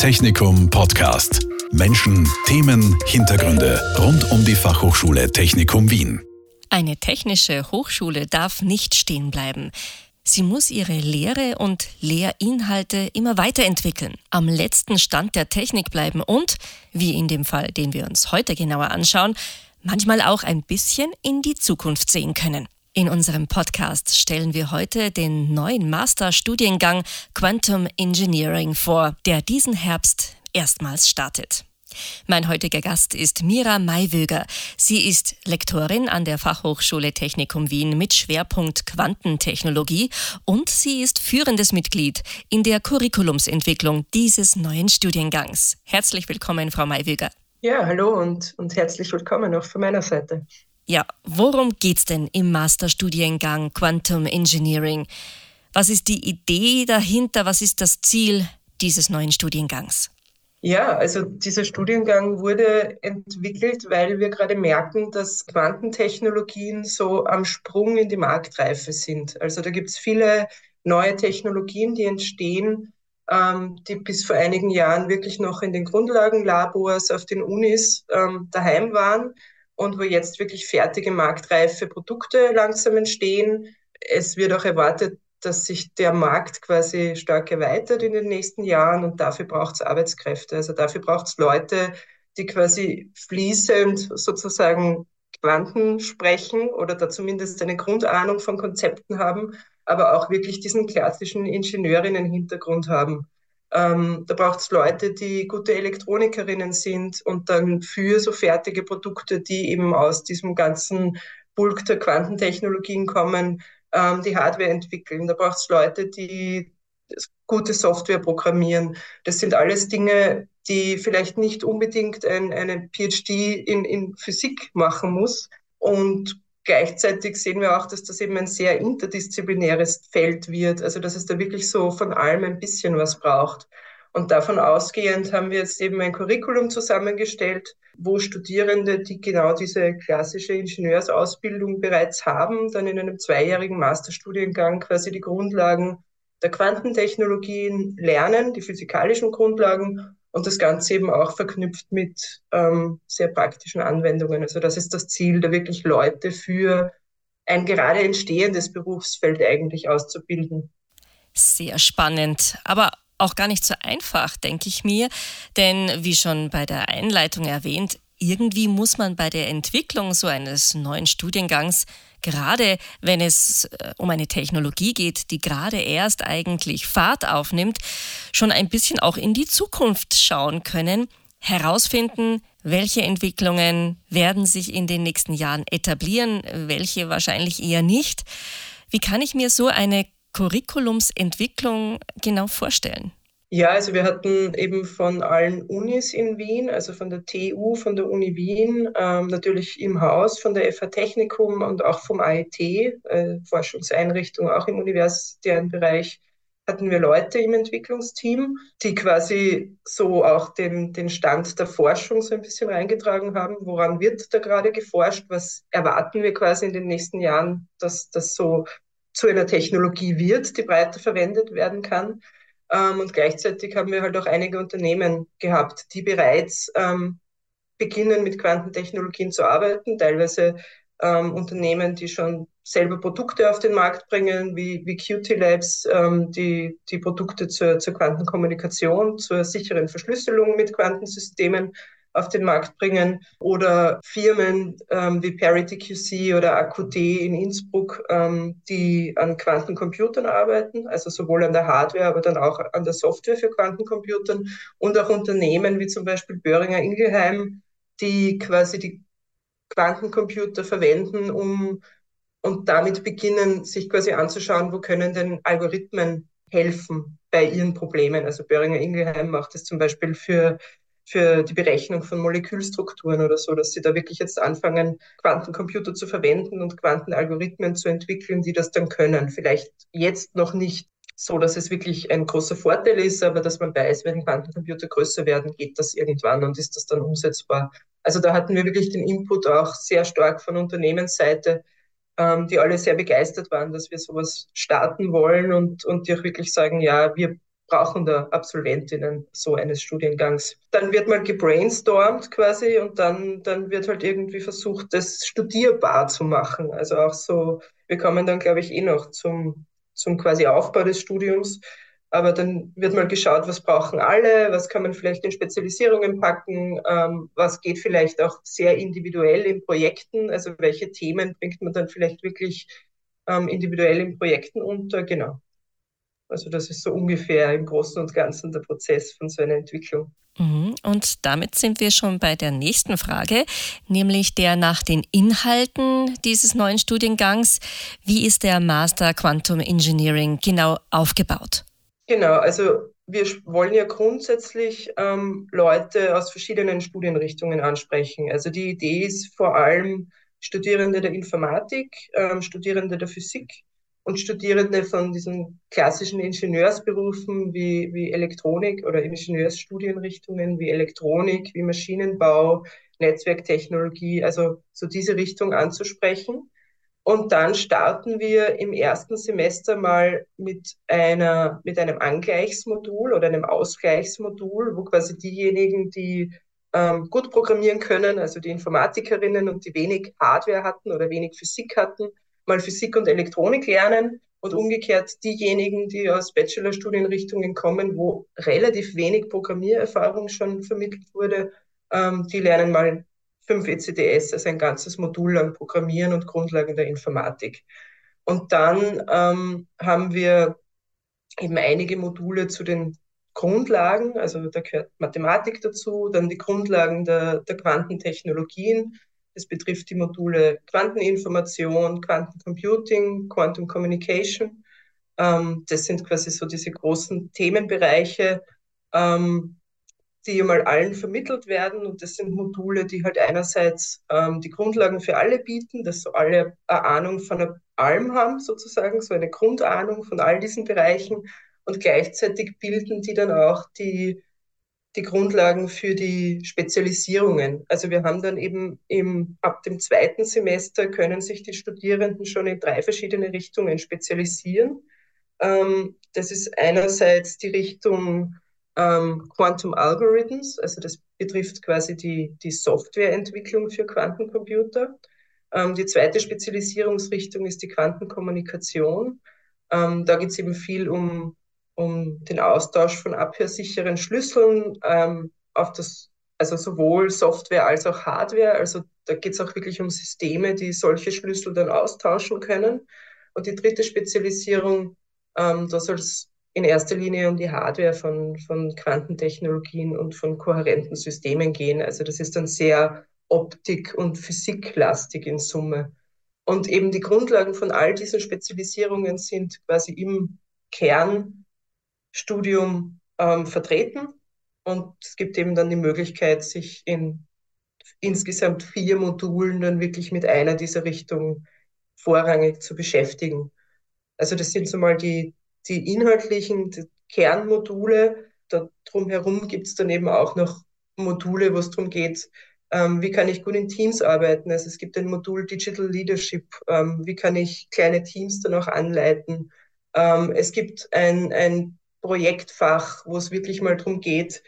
Technikum Podcast. Menschen, Themen, Hintergründe rund um die Fachhochschule Technikum Wien. Eine technische Hochschule darf nicht stehen bleiben. Sie muss ihre Lehre und Lehrinhalte immer weiterentwickeln, am letzten Stand der Technik bleiben und, wie in dem Fall, den wir uns heute genauer anschauen, manchmal auch ein bisschen in die Zukunft sehen können. In unserem Podcast stellen wir heute den neuen Masterstudiengang Quantum Engineering vor, der diesen Herbst erstmals startet. Mein heutiger Gast ist Mira Maiwöger. Sie ist Lektorin an der Fachhochschule Technikum Wien mit Schwerpunkt Quantentechnologie und sie ist führendes Mitglied in der Curriculumsentwicklung dieses neuen Studiengangs. Herzlich willkommen, Frau Maiwöger. Ja, hallo und, und herzlich willkommen auch von meiner Seite. Ja, worum geht's denn im Masterstudiengang Quantum Engineering? Was ist die Idee dahinter? Was ist das Ziel dieses neuen Studiengangs? Ja, also dieser Studiengang wurde entwickelt, weil wir gerade merken, dass Quantentechnologien so am Sprung in die Marktreife sind. Also da gibt es viele neue Technologien, die entstehen, ähm, die bis vor einigen Jahren wirklich noch in den Grundlagenlabors auf den Unis ähm, daheim waren und wo jetzt wirklich fertige marktreife Produkte langsam entstehen. Es wird auch erwartet, dass sich der Markt quasi stark erweitert in den nächsten Jahren und dafür braucht es Arbeitskräfte. Also dafür braucht es Leute, die quasi fließend sozusagen Quanten sprechen oder da zumindest eine Grundahnung von Konzepten haben, aber auch wirklich diesen klassischen Ingenieurinnen-Hintergrund haben. Ähm, da braucht es Leute, die gute Elektronikerinnen sind und dann für so fertige Produkte, die eben aus diesem ganzen Bulk der Quantentechnologien kommen, ähm, die Hardware entwickeln. Da braucht es Leute, die gute Software programmieren. Das sind alles Dinge, die vielleicht nicht unbedingt ein, eine PhD in, in Physik machen muss. Und Gleichzeitig sehen wir auch, dass das eben ein sehr interdisziplinäres Feld wird, also dass es da wirklich so von allem ein bisschen was braucht. Und davon ausgehend haben wir jetzt eben ein Curriculum zusammengestellt, wo Studierende, die genau diese klassische Ingenieursausbildung bereits haben, dann in einem zweijährigen Masterstudiengang quasi die Grundlagen der Quantentechnologien lernen, die physikalischen Grundlagen und das Ganze eben auch verknüpft mit ähm, sehr praktischen Anwendungen. Also das ist das Ziel, da wirklich Leute für ein gerade entstehendes Berufsfeld eigentlich auszubilden. Sehr spannend, aber auch gar nicht so einfach, denke ich mir. Denn wie schon bei der Einleitung erwähnt, irgendwie muss man bei der Entwicklung so eines neuen Studiengangs, gerade wenn es äh, um eine Technologie geht, die gerade erst eigentlich Fahrt aufnimmt, schon ein bisschen auch in die Zukunft schauen können, herausfinden, welche Entwicklungen werden sich in den nächsten Jahren etablieren, welche wahrscheinlich eher nicht. Wie kann ich mir so eine Curriculumsentwicklung genau vorstellen? Ja, also wir hatten eben von allen Unis in Wien, also von der TU, von der Uni Wien, ähm, natürlich im Haus, von der FH Technikum und auch vom AIT, äh, Forschungseinrichtung, auch im universitären Bereich, hatten wir Leute im Entwicklungsteam, die quasi so auch den, den Stand der Forschung so ein bisschen reingetragen haben. Woran wird da gerade geforscht? Was erwarten wir quasi in den nächsten Jahren, dass das so zu einer Technologie wird, die breiter verwendet werden kann? Ähm, und gleichzeitig haben wir halt auch einige Unternehmen gehabt, die bereits ähm, beginnen, mit Quantentechnologien zu arbeiten, teilweise ähm, Unternehmen, die schon selber Produkte auf den Markt bringen, wie, wie Qt Labs, ähm, die, die Produkte zur, zur Quantenkommunikation, zur sicheren Verschlüsselung mit Quantensystemen auf den Markt bringen oder Firmen ähm, wie Parity QC oder AQT in Innsbruck, ähm, die an Quantencomputern arbeiten, also sowohl an der Hardware, aber dann auch an der Software für Quantencomputern und auch Unternehmen wie zum Beispiel Böhringer Ingelheim, die quasi die Quantencomputer verwenden, um und damit beginnen, sich quasi anzuschauen, wo können denn Algorithmen helfen bei ihren Problemen. Also Böhringer Ingelheim macht es zum Beispiel für für die Berechnung von Molekülstrukturen oder so, dass sie da wirklich jetzt anfangen, Quantencomputer zu verwenden und Quantenalgorithmen zu entwickeln, die das dann können. Vielleicht jetzt noch nicht so, dass es wirklich ein großer Vorteil ist, aber dass man weiß, wenn Quantencomputer größer werden, geht das irgendwann und ist das dann umsetzbar. Also da hatten wir wirklich den Input auch sehr stark von Unternehmensseite, ähm, die alle sehr begeistert waren, dass wir sowas starten wollen und, und die auch wirklich sagen, ja, wir brauchen da Absolventinnen so eines Studiengangs? Dann wird mal gebrainstormt quasi und dann, dann wird halt irgendwie versucht, das studierbar zu machen. Also auch so, wir kommen dann, glaube ich, eh noch zum, zum quasi Aufbau des Studiums. Aber dann wird mal geschaut, was brauchen alle, was kann man vielleicht in Spezialisierungen packen, ähm, was geht vielleicht auch sehr individuell in Projekten, also welche Themen bringt man dann vielleicht wirklich ähm, individuell in Projekten unter, genau. Also das ist so ungefähr im Großen und Ganzen der Prozess von so einer Entwicklung. Mhm. Und damit sind wir schon bei der nächsten Frage, nämlich der nach den Inhalten dieses neuen Studiengangs. Wie ist der Master Quantum Engineering genau aufgebaut? Genau, also wir wollen ja grundsätzlich ähm, Leute aus verschiedenen Studienrichtungen ansprechen. Also die Idee ist vor allem Studierende der Informatik, ähm, Studierende der Physik, und Studierende von diesen klassischen Ingenieursberufen wie, wie Elektronik oder Ingenieursstudienrichtungen wie Elektronik, wie Maschinenbau, Netzwerktechnologie, also so diese Richtung anzusprechen. Und dann starten wir im ersten Semester mal mit einer, mit einem Angleichsmodul oder einem Ausgleichsmodul, wo quasi diejenigen, die ähm, gut programmieren können, also die Informatikerinnen und die wenig Hardware hatten oder wenig Physik hatten, mal Physik und Elektronik lernen und umgekehrt diejenigen, die aus Bachelorstudienrichtungen kommen, wo relativ wenig Programmiererfahrung schon vermittelt wurde, ähm, die lernen mal 5 ECDS, also ein ganzes Modul lang Programmieren und Grundlagen der Informatik. Und dann ähm, haben wir eben einige Module zu den Grundlagen, also da gehört Mathematik dazu, dann die Grundlagen der, der Quantentechnologien, es betrifft die Module Quanteninformation, Quantencomputing, Quantum Communication. Ähm, das sind quasi so diese großen Themenbereiche, ähm, die mal allen vermittelt werden. Und das sind Module, die halt einerseits ähm, die Grundlagen für alle bieten, dass so alle eine Ahnung von allem haben, sozusagen, so eine Grundahnung von all diesen Bereichen. Und gleichzeitig bilden die dann auch die die Grundlagen für die Spezialisierungen. Also wir haben dann eben im, ab dem zweiten Semester können sich die Studierenden schon in drei verschiedene Richtungen spezialisieren. Ähm, das ist einerseits die Richtung ähm, Quantum Algorithms, also das betrifft quasi die, die Softwareentwicklung für Quantencomputer. Ähm, die zweite Spezialisierungsrichtung ist die Quantenkommunikation. Ähm, da geht es eben viel um um den Austausch von abhörsicheren Schlüsseln ähm, auf das, also sowohl Software als auch Hardware. Also da geht es auch wirklich um Systeme, die solche Schlüssel dann austauschen können. Und die dritte Spezialisierung, ähm, da soll es in erster Linie um die Hardware von, von Quantentechnologien und von kohärenten Systemen gehen. Also das ist dann sehr Optik- und Physiklastig in Summe. Und eben die Grundlagen von all diesen Spezialisierungen sind quasi im Kern Studium ähm, vertreten. Und es gibt eben dann die Möglichkeit, sich in insgesamt vier Modulen dann wirklich mit einer dieser Richtungen vorrangig zu beschäftigen. Also das sind so mal die, die inhaltlichen die Kernmodule. Da drumherum gibt es dann eben auch noch Module, wo es darum geht, ähm, wie kann ich gut in Teams arbeiten. Also es gibt ein Modul Digital Leadership, ähm, wie kann ich kleine Teams dann auch anleiten. Ähm, es gibt ein, ein Projektfach, wo es wirklich mal darum geht,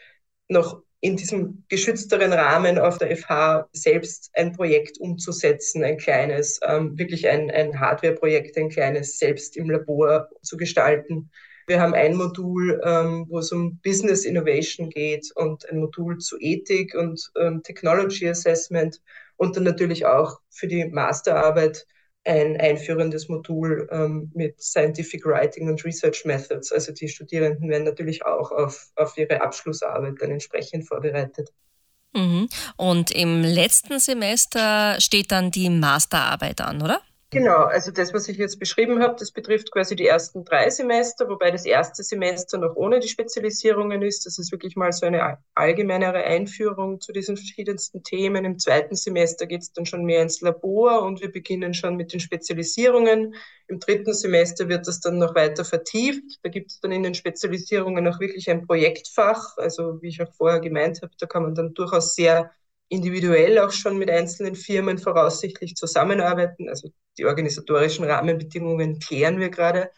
noch in diesem geschützteren Rahmen auf der FH selbst ein Projekt umzusetzen, ein kleines, ähm, wirklich ein, ein Hardware-Projekt, ein kleines selbst im Labor zu gestalten. Wir haben ein Modul, ähm, wo es um Business Innovation geht und ein Modul zu Ethik und ähm, Technology Assessment und dann natürlich auch für die Masterarbeit ein einführendes Modul ähm, mit Scientific Writing und Research Methods. Also die Studierenden werden natürlich auch auf, auf ihre Abschlussarbeit dann entsprechend vorbereitet. Mhm. Und im letzten Semester steht dann die Masterarbeit an, oder? Genau, also das, was ich jetzt beschrieben habe, das betrifft quasi die ersten drei Semester, wobei das erste Semester noch ohne die Spezialisierungen ist. Das ist wirklich mal so eine allgemeinere Einführung zu diesen verschiedensten Themen. Im zweiten Semester geht es dann schon mehr ins Labor und wir beginnen schon mit den Spezialisierungen. Im dritten Semester wird das dann noch weiter vertieft. Da gibt es dann in den Spezialisierungen auch wirklich ein Projektfach. Also wie ich auch vorher gemeint habe, da kann man dann durchaus sehr individuell auch schon mit einzelnen Firmen voraussichtlich zusammenarbeiten. Also die organisatorischen Rahmenbedingungen klären wir gerade,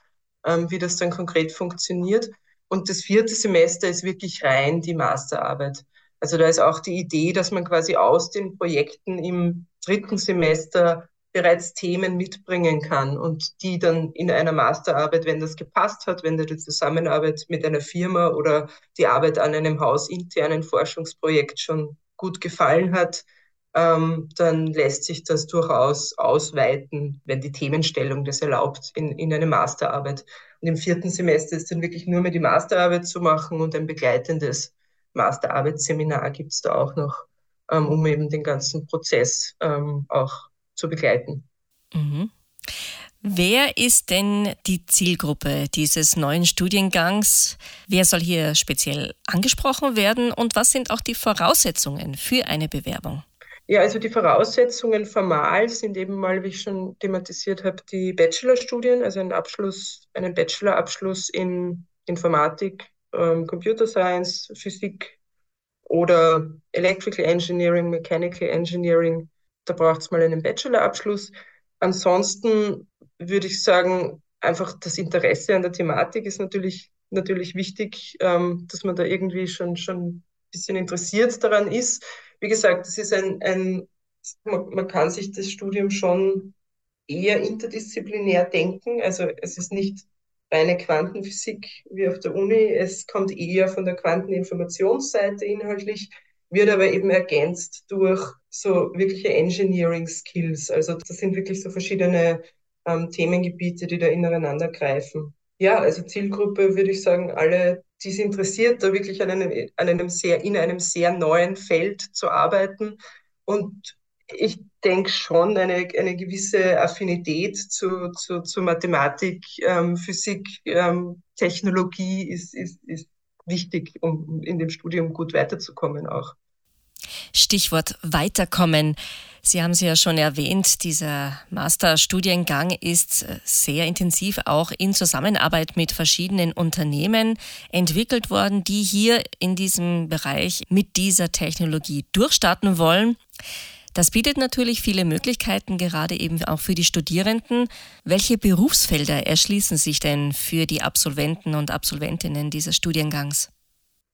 ähm, wie das dann konkret funktioniert. Und das vierte Semester ist wirklich rein die Masterarbeit. Also da ist auch die Idee, dass man quasi aus den Projekten im dritten Semester bereits Themen mitbringen kann und die dann in einer Masterarbeit, wenn das gepasst hat, wenn die Zusammenarbeit mit einer Firma oder die Arbeit an einem hausinternen Forschungsprojekt schon gut gefallen hat, ähm, dann lässt sich das durchaus ausweiten, wenn die Themenstellung das erlaubt, in, in eine Masterarbeit. Und im vierten Semester ist dann wirklich nur mehr die Masterarbeit zu machen und ein begleitendes Masterarbeitsseminar gibt es da auch noch, ähm, um eben den ganzen Prozess ähm, auch zu begleiten. Mhm. Wer ist denn die Zielgruppe dieses neuen Studiengangs? Wer soll hier speziell angesprochen werden und was sind auch die Voraussetzungen für eine Bewerbung? Ja, also die Voraussetzungen formal sind eben mal, wie ich schon thematisiert habe, die Bachelorstudien, also einen Abschluss, einen Bachelorabschluss in Informatik, ähm, Computer Science, Physik oder Electrical Engineering, Mechanical Engineering da braucht es mal einen Bachelorabschluss. Ansonsten würde ich sagen, einfach das Interesse an der Thematik ist natürlich, natürlich wichtig, ähm, dass man da irgendwie schon, schon ein bisschen interessiert daran ist. Wie gesagt, es ist ein, ein man, man kann sich das Studium schon eher interdisziplinär denken. Also es ist nicht reine Quantenphysik wie auf der Uni. Es kommt eher von der Quanteninformationsseite inhaltlich wird aber eben ergänzt durch so wirkliche Engineering Skills. Also das sind wirklich so verschiedene ähm, Themengebiete, die da ineinander greifen. Ja, also Zielgruppe würde ich sagen, alle, die es interessiert, da wirklich an einem, an einem sehr, in einem sehr neuen Feld zu arbeiten. Und ich denke schon, eine, eine gewisse Affinität zu, zu, zu Mathematik, ähm, Physik, ähm, Technologie ist, ist, ist wichtig, um in dem Studium gut weiterzukommen auch. Stichwort Weiterkommen. Sie haben es ja schon erwähnt, dieser Masterstudiengang ist äh, sehr intensiv auch in Zusammenarbeit mit verschiedenen Unternehmen entwickelt worden, die hier in diesem Bereich mit dieser Technologie durchstarten wollen. Das bietet natürlich viele Möglichkeiten, gerade eben auch für die Studierenden. Welche Berufsfelder erschließen sich denn für die Absolventen und Absolventinnen dieses Studiengangs?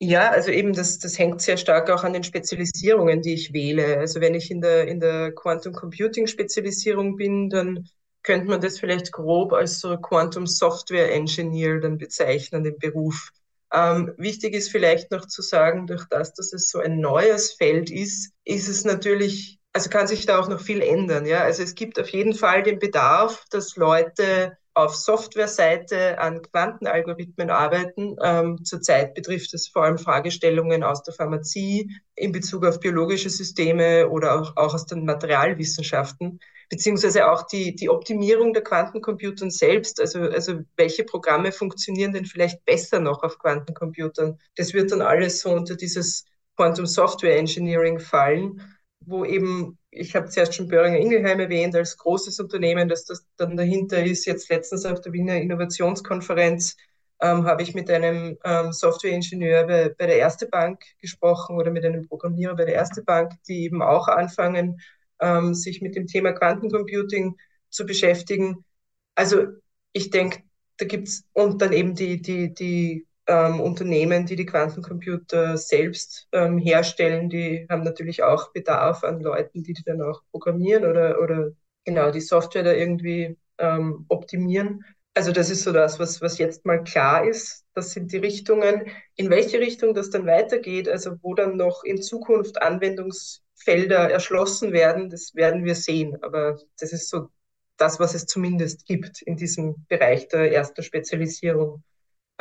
Ja, also eben das, das hängt sehr stark auch an den Spezialisierungen, die ich wähle. Also wenn ich in der, in der Quantum Computing Spezialisierung bin, dann könnte man das vielleicht grob als so Quantum Software Engineer dann bezeichnen, den Beruf. Ähm, wichtig ist vielleicht noch zu sagen, durch das, dass es so ein neues Feld ist, ist es natürlich also kann sich da auch noch viel ändern. Ja? Also es gibt auf jeden Fall den Bedarf, dass Leute auf Softwareseite an Quantenalgorithmen arbeiten. Ähm, zurzeit betrifft es vor allem Fragestellungen aus der Pharmazie in Bezug auf biologische Systeme oder auch, auch aus den Materialwissenschaften, beziehungsweise auch die, die Optimierung der Quantencomputern selbst. Also, also welche Programme funktionieren denn vielleicht besser noch auf Quantencomputern? Das wird dann alles so unter dieses Quantum Software Engineering fallen wo eben, ich habe zuerst schon Böhringer Ingelheim erwähnt, als großes Unternehmen, dass das dann dahinter ist. Jetzt letztens auf der Wiener Innovationskonferenz ähm, habe ich mit einem ähm, Softwareingenieur bei, bei der Erste Bank gesprochen oder mit einem Programmierer bei der Erste Bank, die eben auch anfangen, ähm, sich mit dem Thema Quantencomputing zu beschäftigen. Also ich denke, da gibt's und dann eben die, die, die ähm, Unternehmen, die die Quantencomputer selbst ähm, herstellen, die haben natürlich auch Bedarf an Leuten, die die dann auch programmieren oder, oder genau die Software da irgendwie ähm, optimieren. Also das ist so das, was, was jetzt mal klar ist. Das sind die Richtungen. In welche Richtung das dann weitergeht, also wo dann noch in Zukunft Anwendungsfelder erschlossen werden, das werden wir sehen. Aber das ist so das, was es zumindest gibt in diesem Bereich der ersten Spezialisierung.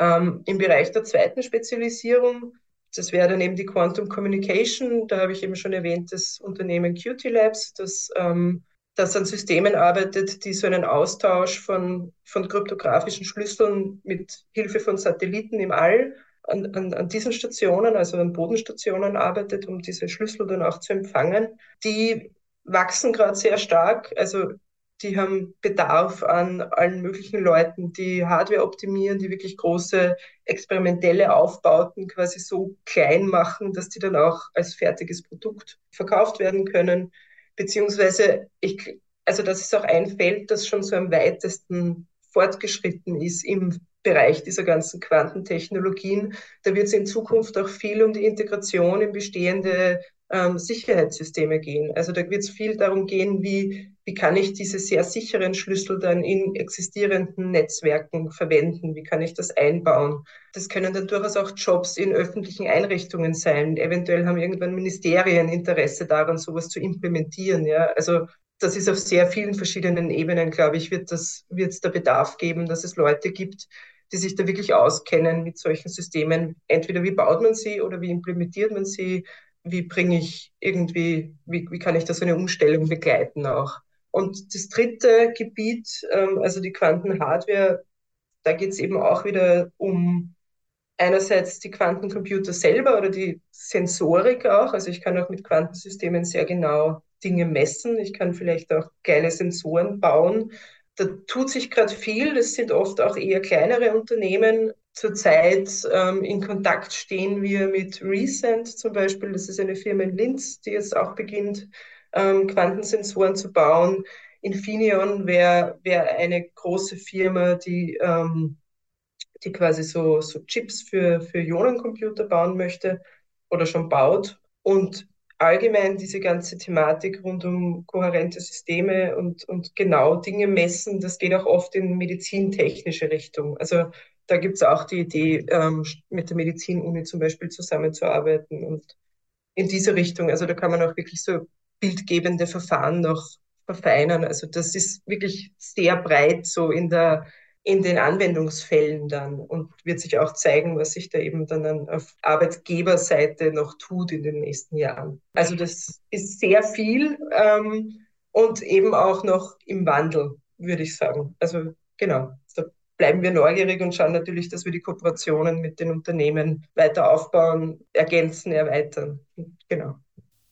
Ähm, Im Bereich der zweiten Spezialisierung, das wäre dann eben die Quantum Communication, da habe ich eben schon erwähnt, das Unternehmen Qt Labs, das, ähm, das an Systemen arbeitet, die so einen Austausch von, von kryptografischen Schlüsseln mit Hilfe von Satelliten im All an, an, an diesen Stationen, also an Bodenstationen arbeitet, um diese Schlüssel dann auch zu empfangen. Die wachsen gerade sehr stark. Also die haben Bedarf an allen möglichen Leuten, die Hardware optimieren, die wirklich große experimentelle Aufbauten quasi so klein machen, dass die dann auch als fertiges Produkt verkauft werden können. Beziehungsweise, ich, also das ist auch ein Feld, das schon so am weitesten fortgeschritten ist im Bereich dieser ganzen Quantentechnologien. Da wird es in Zukunft auch viel um die Integration in bestehende ähm, Sicherheitssysteme gehen. Also da wird es viel darum gehen, wie, wie kann ich diese sehr sicheren Schlüssel dann in existierenden Netzwerken verwenden, wie kann ich das einbauen. Das können dann durchaus auch Jobs in öffentlichen Einrichtungen sein. Eventuell haben irgendwann Ministerien Interesse daran, sowas zu implementieren. Ja? Also das ist auf sehr vielen verschiedenen Ebenen, glaube ich, wird es da Bedarf geben, dass es Leute gibt, die sich da wirklich auskennen mit solchen Systemen. Entweder wie baut man sie oder wie implementiert man sie, wie bringe ich irgendwie, wie, wie kann ich da so eine Umstellung begleiten auch. Und das dritte Gebiet, ähm, also die Quantenhardware, da geht es eben auch wieder um einerseits die Quantencomputer selber oder die Sensorik auch. Also ich kann auch mit Quantensystemen sehr genau Dinge messen. Ich kann vielleicht auch kleine Sensoren bauen. Da tut sich gerade viel. Das sind oft auch eher kleinere Unternehmen. Zurzeit ähm, in Kontakt stehen wir mit Recent zum Beispiel. Das ist eine Firma in Linz, die jetzt auch beginnt, ähm, Quantensensoren zu bauen. Infineon wäre wär eine große Firma, die, ähm, die quasi so, so Chips für, für Ionencomputer bauen möchte oder schon baut. Und allgemein diese ganze Thematik rund um kohärente Systeme und, und genau Dinge messen, das geht auch oft in medizintechnische Richtung. Also da gibt es auch die Idee, ähm, mit der Medizinuni zum Beispiel zusammenzuarbeiten und in diese Richtung. Also da kann man auch wirklich so bildgebende Verfahren noch verfeinern. Also das ist wirklich sehr breit so in der in den Anwendungsfällen dann und wird sich auch zeigen, was sich da eben dann auf Arbeitgeberseite noch tut in den nächsten Jahren. Also das ist sehr viel ähm, und eben auch noch im Wandel, würde ich sagen. Also genau, da bleiben wir neugierig und schauen natürlich, dass wir die Kooperationen mit den Unternehmen weiter aufbauen, ergänzen, erweitern. Genau.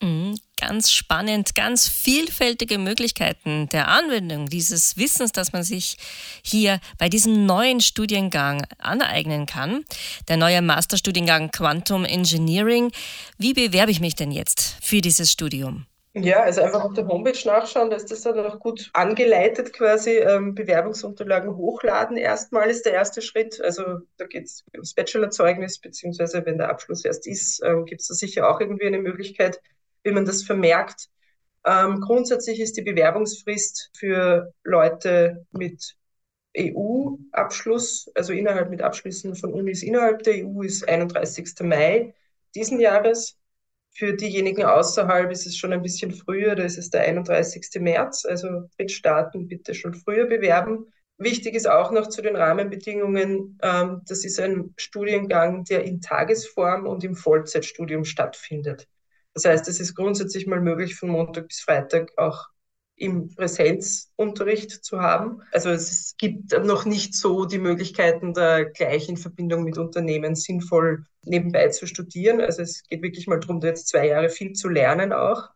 Mhm, ganz spannend, ganz vielfältige Möglichkeiten der Anwendung dieses Wissens, das man sich hier bei diesem neuen Studiengang aneignen kann. Der neue Masterstudiengang Quantum Engineering. Wie bewerbe ich mich denn jetzt für dieses Studium? Ja, also einfach auf der Homepage nachschauen, da ist das dann auch gut angeleitet quasi. Ähm, Bewerbungsunterlagen hochladen erstmal ist der erste Schritt. Also da geht es ums Bachelorzeugnis, beziehungsweise wenn der Abschluss erst ist, ähm, gibt es da sicher auch irgendwie eine Möglichkeit, wie man das vermerkt. Ähm, grundsätzlich ist die Bewerbungsfrist für Leute mit EU-Abschluss, also innerhalb mit Abschlüssen von Unis innerhalb der EU, ist 31. Mai diesen Jahres. Für diejenigen außerhalb ist es schon ein bisschen früher, da ist es der 31. März. Also Drittstaaten bitte schon früher bewerben. Wichtig ist auch noch zu den Rahmenbedingungen, ähm, das ist ein Studiengang, der in Tagesform und im Vollzeitstudium stattfindet. Das heißt, es ist grundsätzlich mal möglich, von Montag bis Freitag auch im Präsenzunterricht zu haben. Also es gibt noch nicht so die Möglichkeiten, da gleich in Verbindung mit Unternehmen sinnvoll nebenbei zu studieren. Also es geht wirklich mal darum, da jetzt zwei Jahre viel zu lernen auch.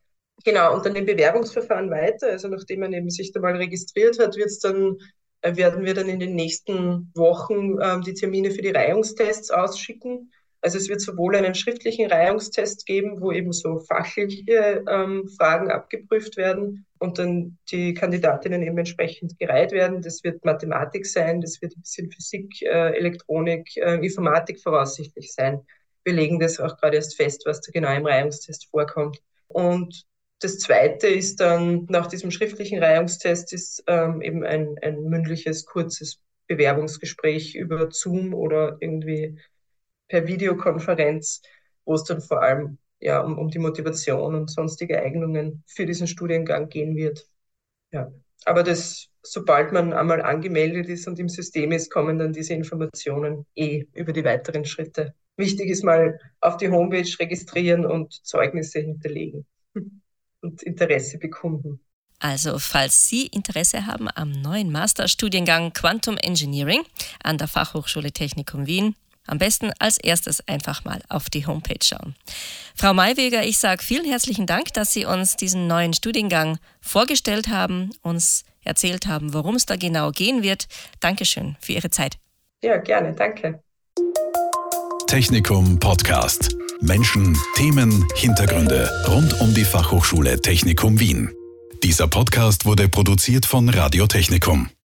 Genau, und dann im Bewerbungsverfahren weiter. Also nachdem man eben sich da mal registriert hat, wird's dann, äh, werden wir dann in den nächsten Wochen ähm, die Termine für die Reihungstests ausschicken. Also es wird sowohl einen schriftlichen Reihungstest geben, wo eben so fachliche ähm, Fragen abgeprüft werden und dann die Kandidatinnen eben entsprechend gereiht werden. Das wird Mathematik sein, das wird ein bisschen Physik, äh, Elektronik, äh, Informatik voraussichtlich sein. Wir legen das auch gerade erst fest, was da genau im Reihungstest vorkommt. Und das Zweite ist dann nach diesem schriftlichen Reihungstest ist ähm, eben ein, ein mündliches, kurzes Bewerbungsgespräch über Zoom oder irgendwie per Videokonferenz, wo es dann vor allem ja, um, um die Motivation und sonstige Eignungen für diesen Studiengang gehen wird. Ja. Aber das, sobald man einmal angemeldet ist und im System ist, kommen dann diese Informationen eh über die weiteren Schritte. Wichtig ist mal auf die Homepage registrieren und Zeugnisse hinterlegen und Interesse bekunden. Also, falls Sie Interesse haben am neuen Masterstudiengang Quantum Engineering an der Fachhochschule Technikum Wien, am besten als erstes einfach mal auf die Homepage schauen. Frau Mayweger, ich sage vielen herzlichen Dank, dass Sie uns diesen neuen Studiengang vorgestellt haben, uns erzählt haben, worum es da genau gehen wird. Dankeschön für Ihre Zeit. Ja, gerne, danke. Technikum Podcast. Menschen, Themen, Hintergründe rund um die Fachhochschule Technikum Wien. Dieser Podcast wurde produziert von Radio Technikum.